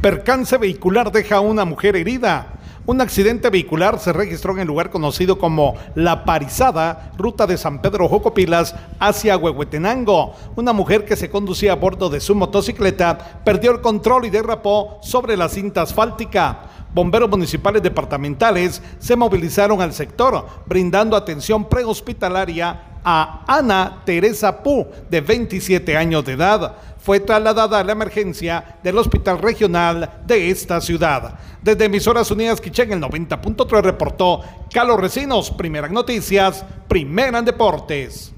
Percance vehicular deja a una mujer herida. Un accidente vehicular se registró en el lugar conocido como La Parizada, ruta de San Pedro Jocopilas hacia Huehuetenango. Una mujer que se conducía a bordo de su motocicleta perdió el control y derrapó sobre la cinta asfáltica. Bomberos municipales departamentales se movilizaron al sector, brindando atención prehospitalaria a Ana Teresa Pu, de 27 años de edad. Fue trasladada a la emergencia del Hospital Regional de esta ciudad. Desde Emisoras Unidas Quichén, el 90.3 reportó Carlos Recinos, Primeras Noticias, Primera Deportes.